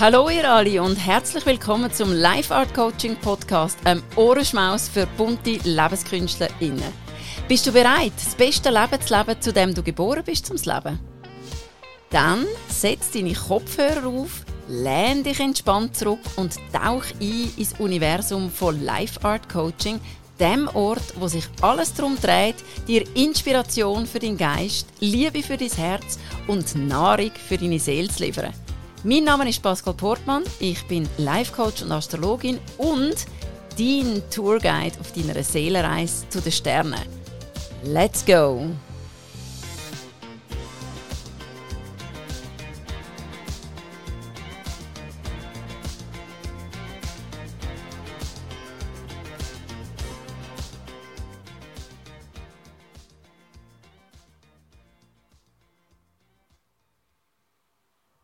Hallo ihr alle und herzlich willkommen zum Life Art Coaching Podcast, einem Ohrenschmaus für bunte LebenskünstlerInnen. Bist du bereit, das beste Leben zu leben, zu dem du geboren bist zum Leben? Dann setz deine Kopfhörer auf, lehn dich entspannt zurück und tauch ein ins Universum von Life Art Coaching, dem Ort, wo sich alles darum dreht, dir Inspiration für deinen Geist, Liebe für dein Herz und Nahrung für deine Seele zu liefern. Mein Name ist Pascal Portmann, ich bin Life Coach und Astrologin und dein Tourguide auf deiner Seelenreise zu den Sternen. Let's go!